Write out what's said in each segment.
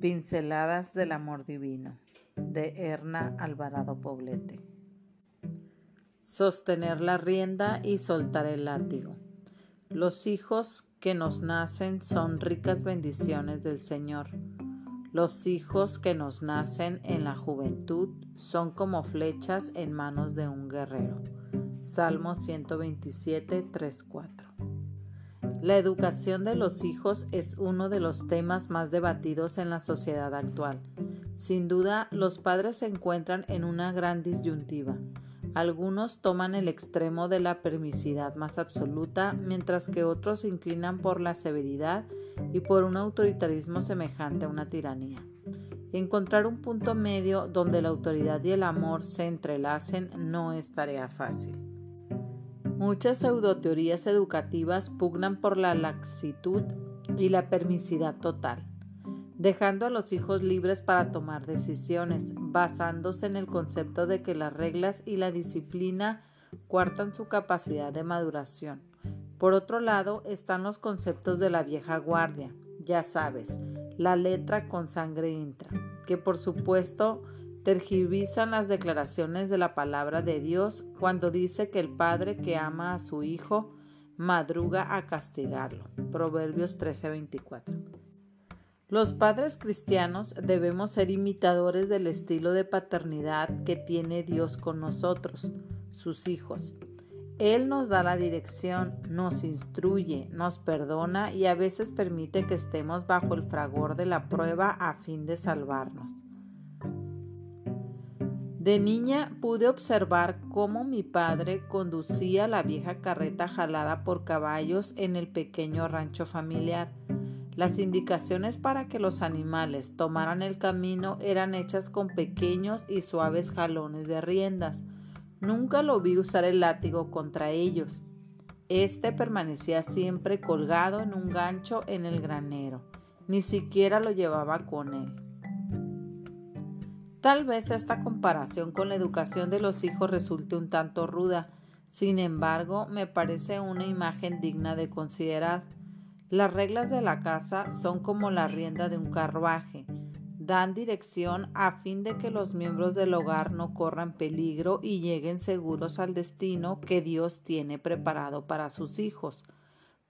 Pinceladas del Amor Divino de Erna Alvarado Poblete. Sostener la rienda y soltar el látigo. Los hijos que nos nacen son ricas bendiciones del Señor. Los hijos que nos nacen en la juventud son como flechas en manos de un guerrero. Salmo 127, 3, 4. La educación de los hijos es uno de los temas más debatidos en la sociedad actual. Sin duda, los padres se encuentran en una gran disyuntiva. Algunos toman el extremo de la permisidad más absoluta, mientras que otros se inclinan por la severidad y por un autoritarismo semejante a una tiranía. encontrar un punto medio donde la autoridad y el amor se entrelacen no es tarea fácil. Muchas pseudoteorías educativas pugnan por la laxitud y la permisidad total, dejando a los hijos libres para tomar decisiones, basándose en el concepto de que las reglas y la disciplina cuartan su capacidad de maduración. Por otro lado están los conceptos de la vieja guardia, ya sabes, la letra con sangre entra, que por supuesto tergiversan las declaraciones de la palabra de Dios cuando dice que el padre que ama a su hijo madruga a castigarlo. Proverbios 13:24. Los padres cristianos debemos ser imitadores del estilo de paternidad que tiene Dios con nosotros, sus hijos. Él nos da la dirección, nos instruye, nos perdona y a veces permite que estemos bajo el fragor de la prueba a fin de salvarnos. De niña pude observar cómo mi padre conducía la vieja carreta jalada por caballos en el pequeño rancho familiar. Las indicaciones para que los animales tomaran el camino eran hechas con pequeños y suaves jalones de riendas. Nunca lo vi usar el látigo contra ellos. Este permanecía siempre colgado en un gancho en el granero. Ni siquiera lo llevaba con él. Tal vez esta comparación con la educación de los hijos resulte un tanto ruda, sin embargo me parece una imagen digna de considerar. Las reglas de la casa son como la rienda de un carruaje, dan dirección a fin de que los miembros del hogar no corran peligro y lleguen seguros al destino que Dios tiene preparado para sus hijos.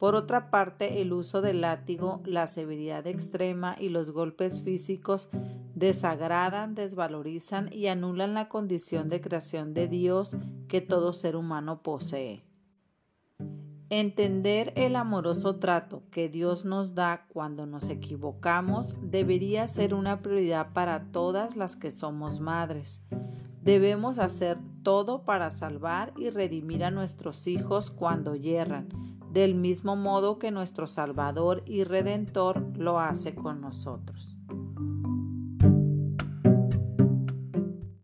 Por otra parte, el uso del látigo, la severidad extrema y los golpes físicos desagradan, desvalorizan y anulan la condición de creación de Dios que todo ser humano posee. Entender el amoroso trato que Dios nos da cuando nos equivocamos debería ser una prioridad para todas las que somos madres. Debemos hacer todo para salvar y redimir a nuestros hijos cuando yerran, del mismo modo que nuestro Salvador y Redentor lo hace con nosotros.